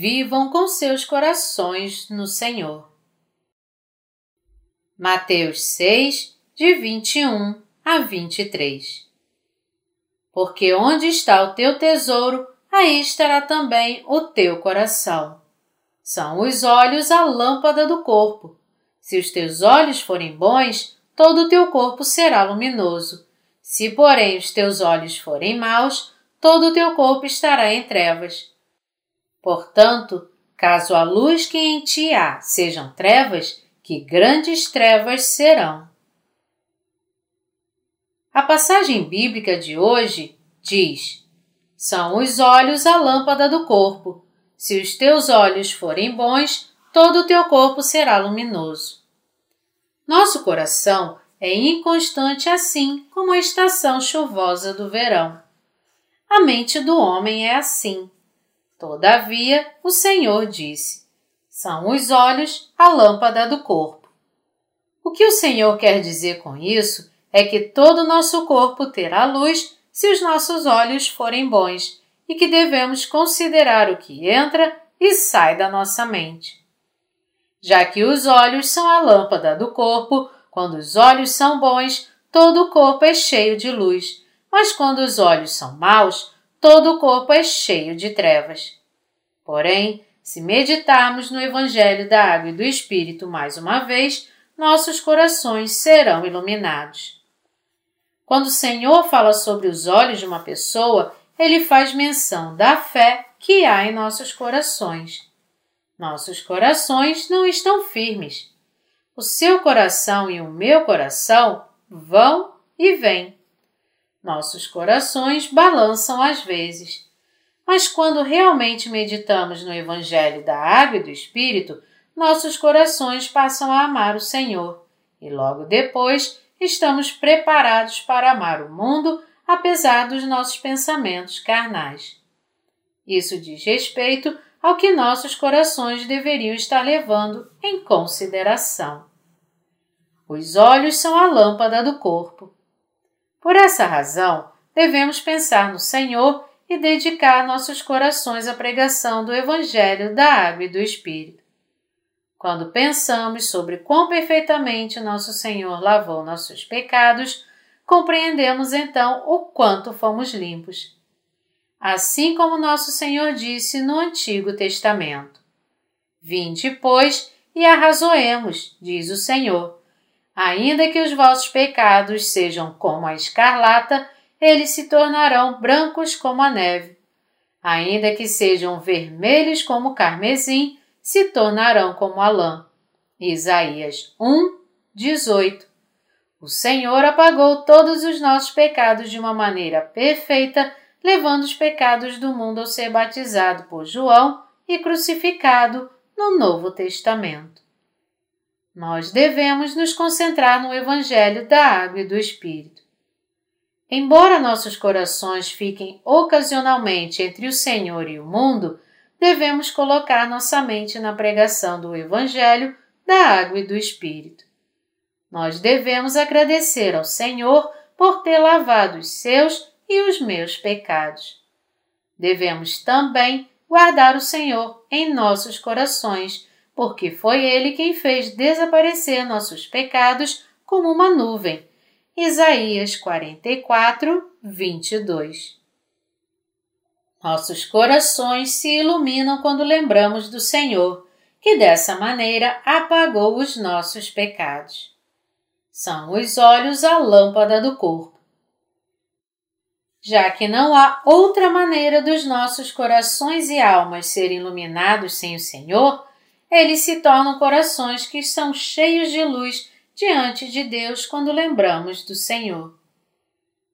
vivam com seus corações no Senhor. Mateus 6, de 21 a 23 Porque onde está o teu tesouro, aí estará também o teu coração. São os olhos a lâmpada do corpo. Se os teus olhos forem bons, todo o teu corpo será luminoso. Se, porém, os teus olhos forem maus, todo o teu corpo estará em trevas. Portanto, caso a luz que em ti há sejam trevas, que grandes trevas serão. A passagem bíblica de hoje diz: São os olhos a lâmpada do corpo. Se os teus olhos forem bons, todo o teu corpo será luminoso. Nosso coração é inconstante assim como a estação chuvosa do verão. A mente do homem é assim. Todavia, o Senhor disse: são os olhos a lâmpada do corpo. O que o Senhor quer dizer com isso é que todo o nosso corpo terá luz se os nossos olhos forem bons e que devemos considerar o que entra e sai da nossa mente. Já que os olhos são a lâmpada do corpo, quando os olhos são bons, todo o corpo é cheio de luz, mas quando os olhos são maus, todo o corpo é cheio de trevas. Porém, se meditarmos no Evangelho da Água e do Espírito mais uma vez, nossos corações serão iluminados. Quando o Senhor fala sobre os olhos de uma pessoa, ele faz menção da fé que há em nossos corações. Nossos corações não estão firmes. O seu coração e o meu coração vão e vêm. Nossos corações balançam às vezes mas quando realmente meditamos no Evangelho da Água e do Espírito, nossos corações passam a amar o Senhor e logo depois estamos preparados para amar o mundo apesar dos nossos pensamentos carnais. Isso diz respeito ao que nossos corações deveriam estar levando em consideração. Os olhos são a lâmpada do corpo. Por essa razão, devemos pensar no Senhor e dedicar nossos corações à pregação do Evangelho da Água e do Espírito. Quando pensamos sobre quão perfeitamente nosso Senhor lavou nossos pecados, compreendemos então o quanto fomos limpos. Assim como nosso Senhor disse no Antigo Testamento: Vinde, pois, e arrazoemos, diz o Senhor. Ainda que os vossos pecados sejam como a escarlata, eles se tornarão brancos como a neve. Ainda que sejam vermelhos como o carmesim, se tornarão como a lã. Isaías 1, 18. O Senhor apagou todos os nossos pecados de uma maneira perfeita, levando os pecados do mundo ao ser batizado por João e crucificado no Novo Testamento. Nós devemos nos concentrar no Evangelho da Água e do Espírito. Embora nossos corações fiquem ocasionalmente entre o Senhor e o mundo, devemos colocar nossa mente na pregação do Evangelho, da água e do Espírito. Nós devemos agradecer ao Senhor por ter lavado os seus e os meus pecados. Devemos também guardar o Senhor em nossos corações, porque foi Ele quem fez desaparecer nossos pecados como uma nuvem Isaías 44, 22. Nossos corações se iluminam quando lembramos do Senhor, que dessa maneira apagou os nossos pecados. São os olhos a lâmpada do corpo. Já que não há outra maneira dos nossos corações e almas serem iluminados sem o Senhor, eles se tornam corações que são cheios de luz diante de Deus quando lembramos do Senhor.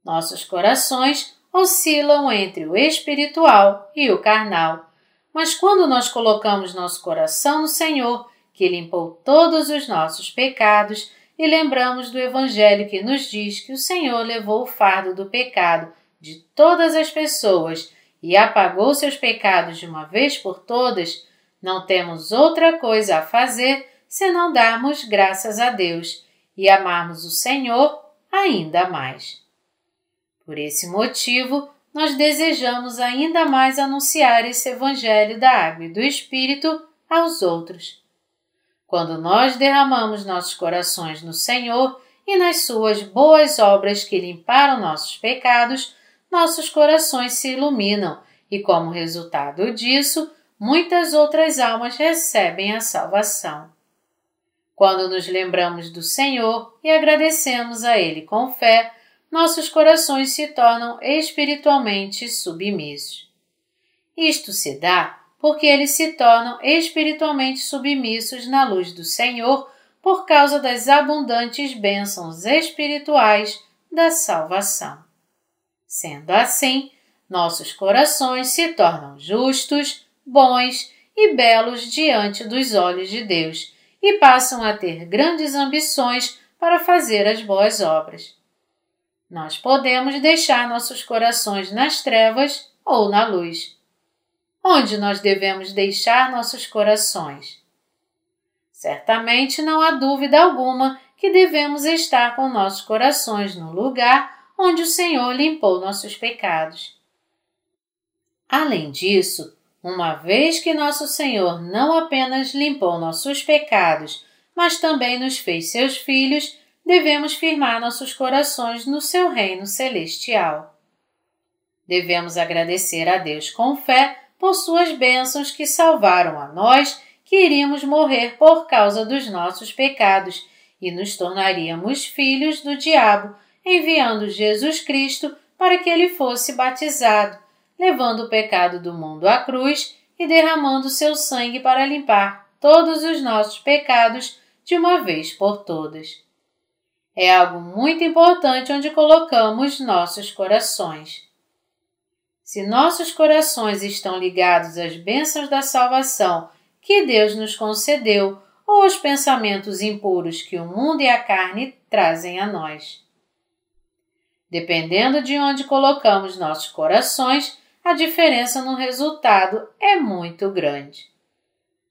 Nossos corações oscilam entre o espiritual e o carnal, mas quando nós colocamos nosso coração no Senhor, que limpou todos os nossos pecados, e lembramos do Evangelho que nos diz que o Senhor levou o fardo do pecado de todas as pessoas e apagou seus pecados de uma vez por todas, não temos outra coisa a fazer senão darmos graças a Deus e amarmos o Senhor ainda mais. Por esse motivo, nós desejamos ainda mais anunciar esse Evangelho da Água e do Espírito aos outros. Quando nós derramamos nossos corações no Senhor e nas Suas boas obras que limparam nossos pecados, nossos corações se iluminam e, como resultado disso, muitas outras almas recebem a salvação. Quando nos lembramos do Senhor e agradecemos a Ele com fé, nossos corações se tornam espiritualmente submissos. Isto se dá porque eles se tornam espiritualmente submissos na luz do Senhor por causa das abundantes bênçãos espirituais da salvação. Sendo assim, nossos corações se tornam justos, bons e belos diante dos olhos de Deus e passam a ter grandes ambições para fazer as boas obras. Nós podemos deixar nossos corações nas trevas ou na luz. Onde nós devemos deixar nossos corações? Certamente não há dúvida alguma que devemos estar com nossos corações no lugar onde o Senhor limpou nossos pecados. Além disso, uma vez que nosso Senhor não apenas limpou nossos pecados, mas também nos fez seus filhos, devemos firmar nossos corações no seu reino celestial. Devemos agradecer a Deus com fé por suas bênçãos que salvaram a nós que iríamos morrer por causa dos nossos pecados e nos tornaríamos filhos do diabo, enviando Jesus Cristo para que ele fosse batizado, levando o pecado do mundo à cruz e derramando seu sangue para limpar todos os nossos pecados de uma vez por todas é algo muito importante onde colocamos nossos corações. Se nossos corações estão ligados às bênçãos da salvação que Deus nos concedeu ou aos pensamentos impuros que o mundo e a carne trazem a nós. Dependendo de onde colocamos nossos corações, a diferença no resultado é muito grande.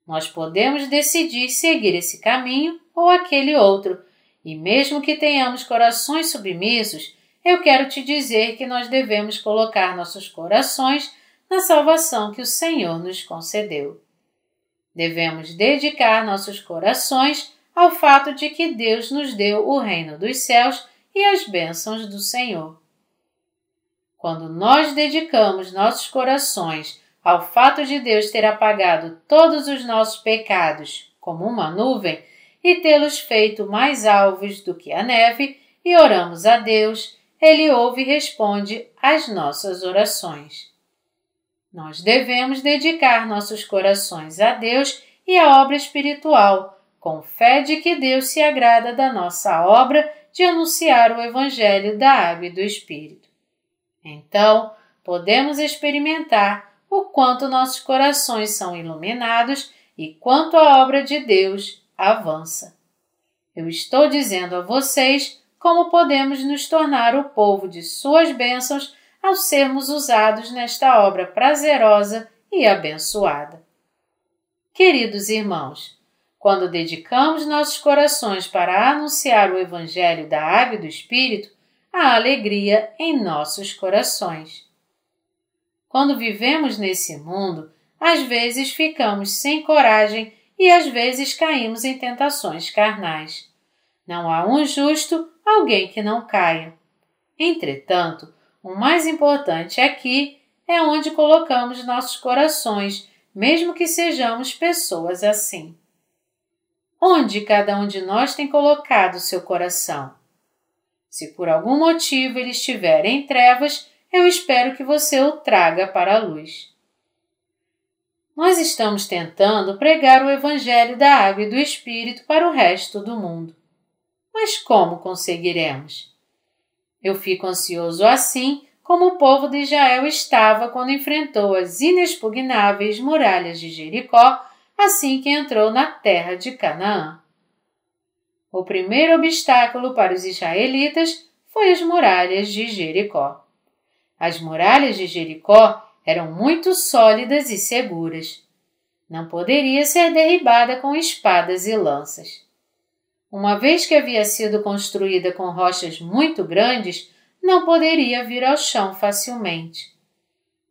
Nós podemos decidir seguir esse caminho ou aquele outro e mesmo que tenhamos corações submissos, eu quero te dizer que nós devemos colocar nossos corações na salvação que o Senhor nos concedeu. Devemos dedicar nossos corações ao fato de que Deus nos deu o reino dos céus e as bênçãos do Senhor. Quando nós dedicamos nossos corações ao fato de Deus ter apagado todos os nossos pecados como uma nuvem, e tê-los feito mais alvos do que a neve, e oramos a Deus, Ele ouve e responde às nossas orações. Nós devemos dedicar nossos corações a Deus e à obra espiritual, com fé de que Deus se agrada da nossa obra de anunciar o Evangelho da Água e do Espírito. Então, podemos experimentar o quanto nossos corações são iluminados e quanto a obra de Deus avança. Eu estou dizendo a vocês como podemos nos tornar o povo de Suas bênçãos ao sermos usados nesta obra prazerosa e abençoada. Queridos irmãos, quando dedicamos nossos corações para anunciar o Evangelho da Água e do Espírito, há alegria em nossos corações. Quando vivemos nesse mundo, às vezes ficamos sem coragem e às vezes caímos em tentações carnais. Não há um justo, alguém que não caia. Entretanto, o mais importante aqui é onde colocamos nossos corações, mesmo que sejamos pessoas assim. Onde cada um de nós tem colocado seu coração? Se por algum motivo ele estiver em trevas, eu espero que você o traga para a luz. Nós estamos tentando pregar o Evangelho da Água e do Espírito para o resto do mundo. Mas como conseguiremos? Eu fico ansioso assim como o povo de Israel estava quando enfrentou as inexpugnáveis muralhas de Jericó assim que entrou na terra de Canaã. O primeiro obstáculo para os israelitas foi as muralhas de Jericó. As muralhas de Jericó eram muito sólidas e seguras. Não poderia ser derribada com espadas e lanças. Uma vez que havia sido construída com rochas muito grandes, não poderia vir ao chão facilmente.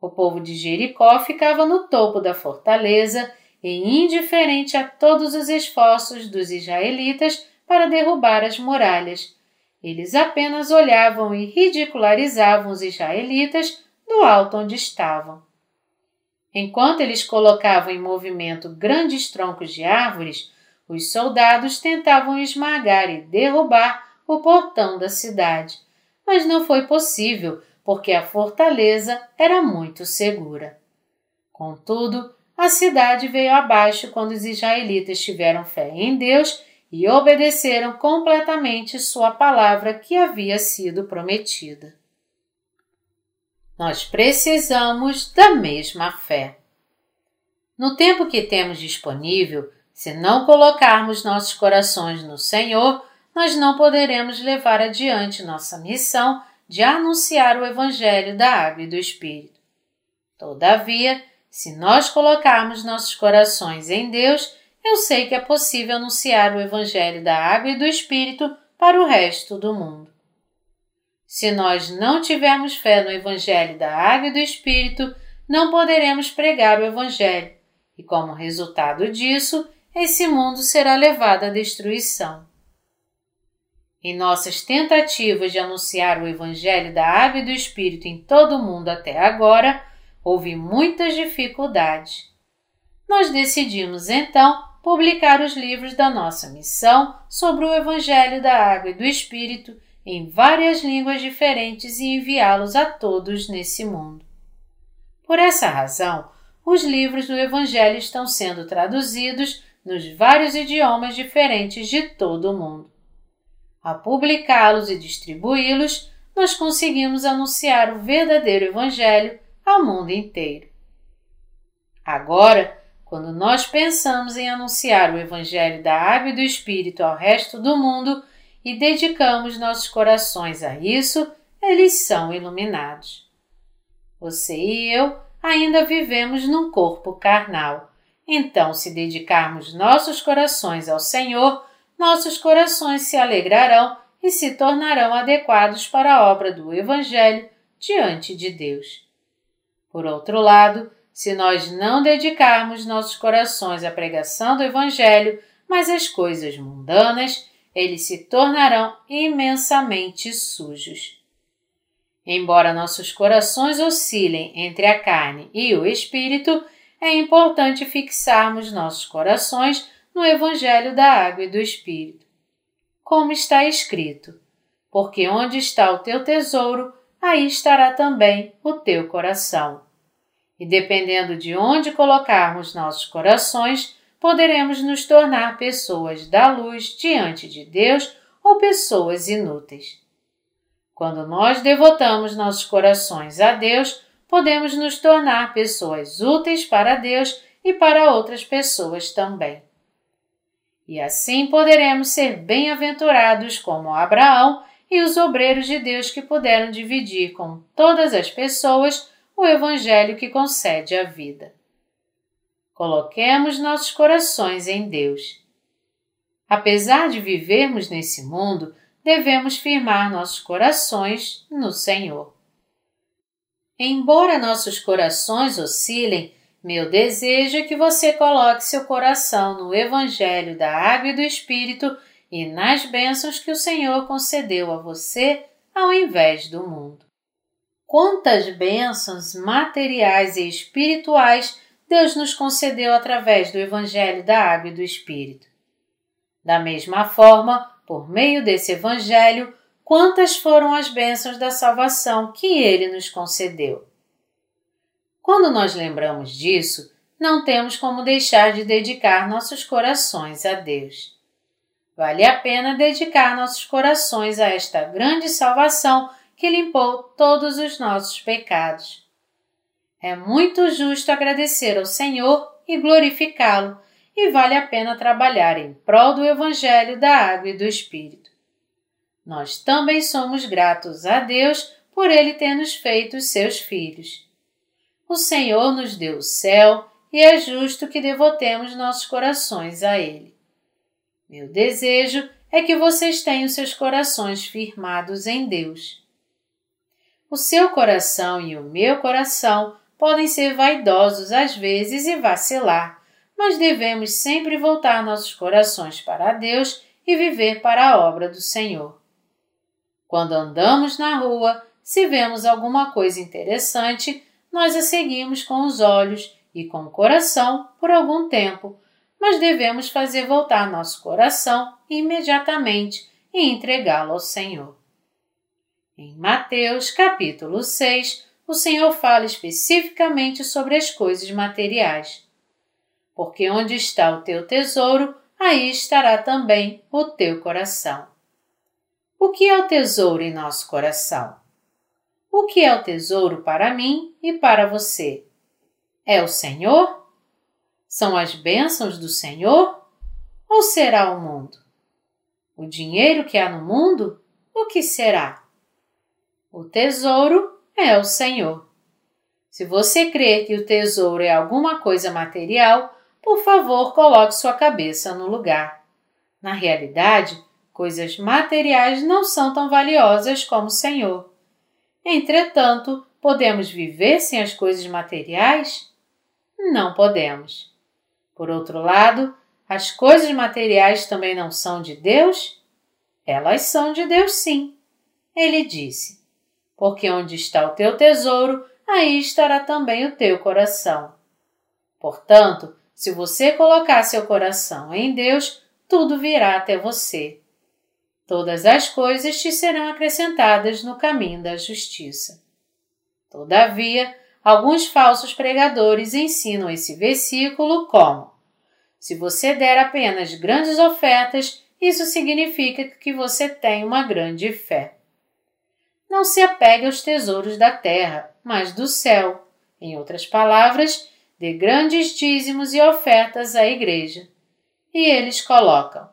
O povo de Jericó ficava no topo da fortaleza e indiferente a todos os esforços dos israelitas para derrubar as muralhas. Eles apenas olhavam e ridicularizavam os israelitas do alto onde estavam. Enquanto eles colocavam em movimento grandes troncos de árvores, os soldados tentavam esmagar e derrubar o portão da cidade, mas não foi possível porque a fortaleza era muito segura. Contudo, a cidade veio abaixo quando os israelitas tiveram fé em Deus e obedeceram completamente Sua palavra que havia sido prometida. Nós precisamos da mesma fé. No tempo que temos disponível, se não colocarmos nossos corações no Senhor, nós não poderemos levar adiante nossa missão de anunciar o Evangelho da Água e do Espírito. Todavia, se nós colocarmos nossos corações em Deus, eu sei que é possível anunciar o Evangelho da Água e do Espírito para o resto do mundo. Se nós não tivermos fé no Evangelho da Água e do Espírito, não poderemos pregar o Evangelho, e como resultado disso, esse mundo será levado à destruição. Em nossas tentativas de anunciar o Evangelho da Água e do Espírito em todo o mundo até agora, houve muitas dificuldades. Nós decidimos então publicar os livros da nossa missão sobre o Evangelho da Água e do Espírito em várias línguas diferentes e enviá-los a todos nesse mundo. Por essa razão, os livros do Evangelho estão sendo traduzidos nos vários idiomas diferentes de todo o mundo. A publicá-los e distribuí-los, nós conseguimos anunciar o verdadeiro Evangelho ao mundo inteiro. Agora, quando nós pensamos em anunciar o Evangelho da Água e do Espírito ao resto do mundo e dedicamos nossos corações a isso, eles são iluminados. Você e eu ainda vivemos num corpo carnal. Então, se dedicarmos nossos corações ao Senhor, nossos corações se alegrarão e se tornarão adequados para a obra do Evangelho diante de Deus. Por outro lado, se nós não dedicarmos nossos corações à pregação do Evangelho, mas às coisas mundanas, eles se tornarão imensamente sujos. Embora nossos corações oscilem entre a carne e o espírito, é importante fixarmos nossos corações no Evangelho da Água e do Espírito. Como está escrito: Porque onde está o teu tesouro, aí estará também o teu coração. E dependendo de onde colocarmos nossos corações, poderemos nos tornar pessoas da luz diante de Deus ou pessoas inúteis. Quando nós devotamos nossos corações a Deus, podemos nos tornar pessoas úteis para Deus e para outras pessoas também e assim poderemos ser bem-aventurados como Abraão e os obreiros de Deus que puderam dividir com todas as pessoas o Evangelho que concede a vida. Coloquemos nossos corações em Deus. Apesar de vivermos nesse mundo, devemos firmar nossos corações no Senhor. Embora nossos corações oscilem, meu desejo é que você coloque seu coração no Evangelho da Água e do Espírito e nas bênçãos que o Senhor concedeu a você ao invés do mundo. Quantas bênçãos materiais e espirituais Deus nos concedeu através do Evangelho da Água e do Espírito. Da mesma forma, por meio desse Evangelho, quantas foram as bênçãos da salvação que Ele nos concedeu. Quando nós lembramos disso, não temos como deixar de dedicar nossos corações a Deus. Vale a pena dedicar nossos corações a esta grande salvação que limpou todos os nossos pecados. É muito justo agradecer ao Senhor e glorificá-lo, e vale a pena trabalhar em prol do Evangelho da Água e do Espírito. Nós também somos gratos a Deus por Ele ter nos feito seus filhos. O Senhor nos deu o céu e é justo que devotemos nossos corações a Ele. Meu desejo é que vocês tenham seus corações firmados em Deus. O seu coração e o meu coração podem ser vaidosos às vezes e vacilar, mas devemos sempre voltar nossos corações para Deus e viver para a obra do Senhor. Quando andamos na rua, se vemos alguma coisa interessante, nós a seguimos com os olhos e com o coração por algum tempo, mas devemos fazer voltar nosso coração imediatamente e entregá-lo ao Senhor. Em Mateus capítulo 6, o Senhor fala especificamente sobre as coisas materiais. Porque onde está o teu tesouro, aí estará também o teu coração. O que é o tesouro em nosso coração? O que é o tesouro para mim e para você? É o Senhor? São as bênçãos do Senhor? Ou será o mundo? O dinheiro que há no mundo? O que será? O tesouro é o Senhor. Se você crê que o tesouro é alguma coisa material, por favor, coloque sua cabeça no lugar. Na realidade, coisas materiais não são tão valiosas como o Senhor. Entretanto, podemos viver sem as coisas materiais? Não podemos. Por outro lado, as coisas materiais também não são de Deus? Elas são de Deus, sim. Ele disse: Porque onde está o teu tesouro, aí estará também o teu coração. Portanto, se você colocar seu coração em Deus, tudo virá até você. Todas as coisas te serão acrescentadas no caminho da justiça. Todavia, alguns falsos pregadores ensinam esse versículo como: se você der apenas grandes ofertas, isso significa que você tem uma grande fé. Não se apegue aos tesouros da terra, mas do céu. Em outras palavras, dê grandes dízimos e ofertas à igreja. E eles colocam: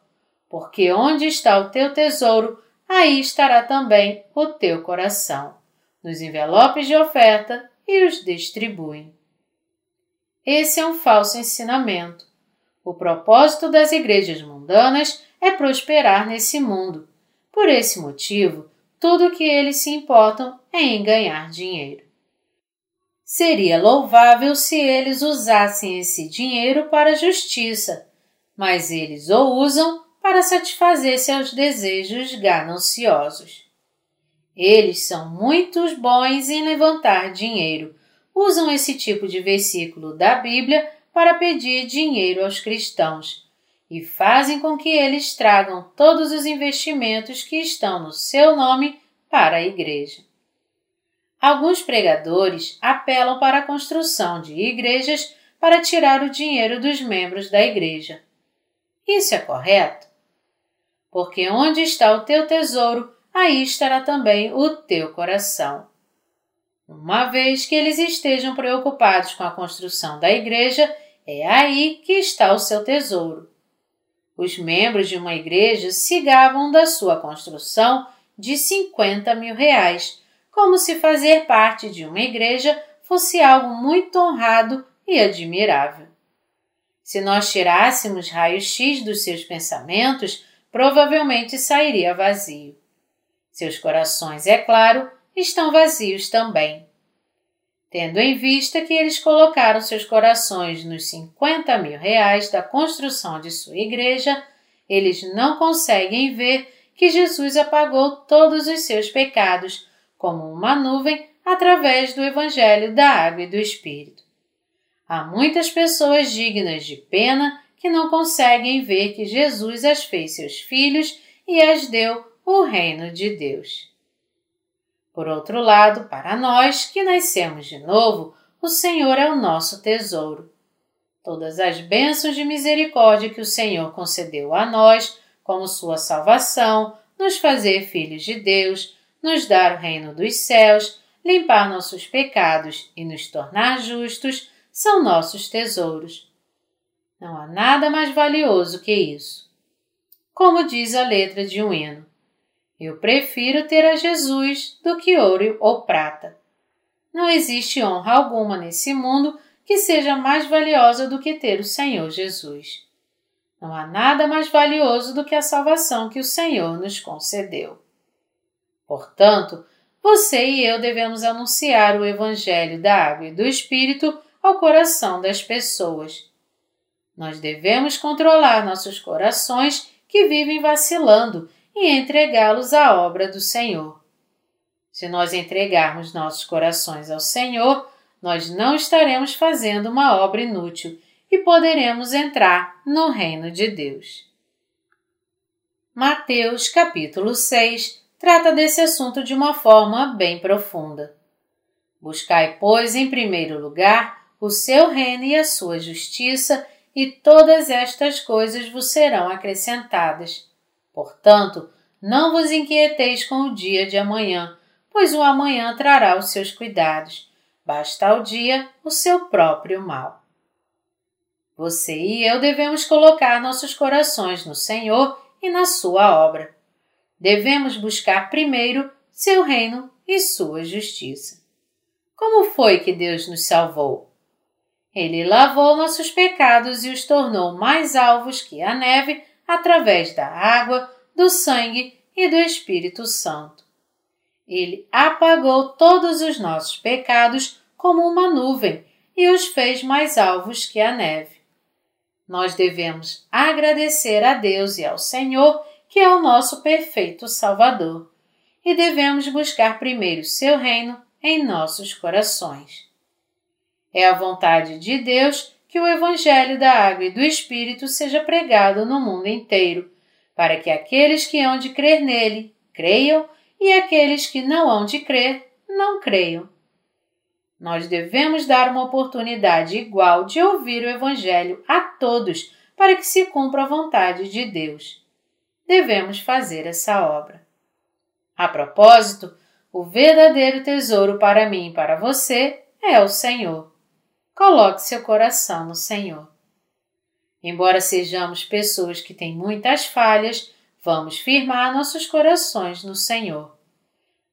porque onde está o teu tesouro, aí estará também o teu coração. Nos envelopes de oferta e os distribuem. Esse é um falso ensinamento. O propósito das igrejas mundanas é prosperar nesse mundo. Por esse motivo, tudo o que eles se importam é em ganhar dinheiro. Seria louvável se eles usassem esse dinheiro para a justiça, mas eles o usam para satisfazer seus desejos gananciosos. Eles são muito bons em levantar dinheiro. Usam esse tipo de versículo da Bíblia para pedir dinheiro aos cristãos e fazem com que eles tragam todos os investimentos que estão no seu nome para a igreja. Alguns pregadores apelam para a construção de igrejas para tirar o dinheiro dos membros da igreja. Isso é correto? porque onde está o teu tesouro, aí estará também o teu coração. Uma vez que eles estejam preocupados com a construção da igreja, é aí que está o seu tesouro. Os membros de uma igreja se gabam da sua construção de 50 mil reais, como se fazer parte de uma igreja fosse algo muito honrado e admirável. Se nós tirássemos raio-x dos seus pensamentos, provavelmente sairia vazio. Seus corações, é claro, estão vazios também. Tendo em vista que eles colocaram seus corações nos 50 mil reais da construção de sua igreja, eles não conseguem ver que Jesus apagou todos os seus pecados, como uma nuvem, através do Evangelho da Água e do Espírito. Há muitas pessoas dignas de pena que não conseguem ver que Jesus as fez seus filhos e as deu o reino de Deus. Por outro lado, para nós que nascemos de novo, o Senhor é o nosso tesouro. Todas as bênçãos de misericórdia que o Senhor concedeu a nós, como sua salvação, nos fazer filhos de Deus, nos dar o reino dos céus, limpar nossos pecados e nos tornar justos, são nossos tesouros. Não há nada mais valioso que isso. Como diz a letra de um hino, eu prefiro ter a Jesus do que ouro ou prata. Não existe honra alguma nesse mundo que seja mais valiosa do que ter o Senhor Jesus. Não há nada mais valioso do que a salvação que o Senhor nos concedeu. Portanto, você e eu devemos anunciar o Evangelho da Água e do Espírito ao coração das pessoas. Nós devemos controlar nossos corações que vivem vacilando e entregá-los à obra do Senhor. Se nós entregarmos nossos corações ao Senhor, nós não estaremos fazendo uma obra inútil e poderemos entrar no reino de Deus. Mateus capítulo 6 trata desse assunto de uma forma bem profunda. Buscai, pois, em primeiro lugar o seu reino e a sua justiça, e todas estas coisas vos serão acrescentadas. Portanto, não vos inquieteis com o dia de amanhã, pois o amanhã trará os seus cuidados. Basta ao dia o seu próprio mal. Você e eu devemos colocar nossos corações no Senhor e na Sua obra. Devemos buscar primeiro seu reino e sua justiça. Como foi que Deus nos salvou? Ele lavou nossos pecados e os tornou mais alvos que a neve através da água, do sangue e do Espírito Santo. Ele apagou todos os nossos pecados como uma nuvem e os fez mais alvos que a neve. Nós devemos agradecer a Deus e ao Senhor, que é o nosso perfeito Salvador, e devemos buscar primeiro seu reino em nossos corações. É a vontade de Deus que o Evangelho da Água e do Espírito seja pregado no mundo inteiro, para que aqueles que hão de crer nele creiam e aqueles que não hão de crer não creiam. Nós devemos dar uma oportunidade igual de ouvir o Evangelho a todos para que se cumpra a vontade de Deus. Devemos fazer essa obra. A propósito, o verdadeiro tesouro para mim e para você é o Senhor. Coloque seu coração no Senhor. Embora sejamos pessoas que têm muitas falhas, Vamos firmar nossos corações no Senhor.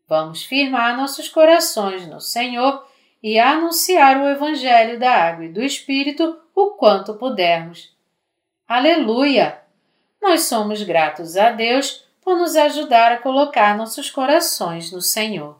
Vamos firmar nossos corações no Senhor e anunciar o Evangelho da Água e do Espírito o quanto pudermos. Aleluia! Nós somos gratos a Deus por nos ajudar a colocar nossos corações no Senhor.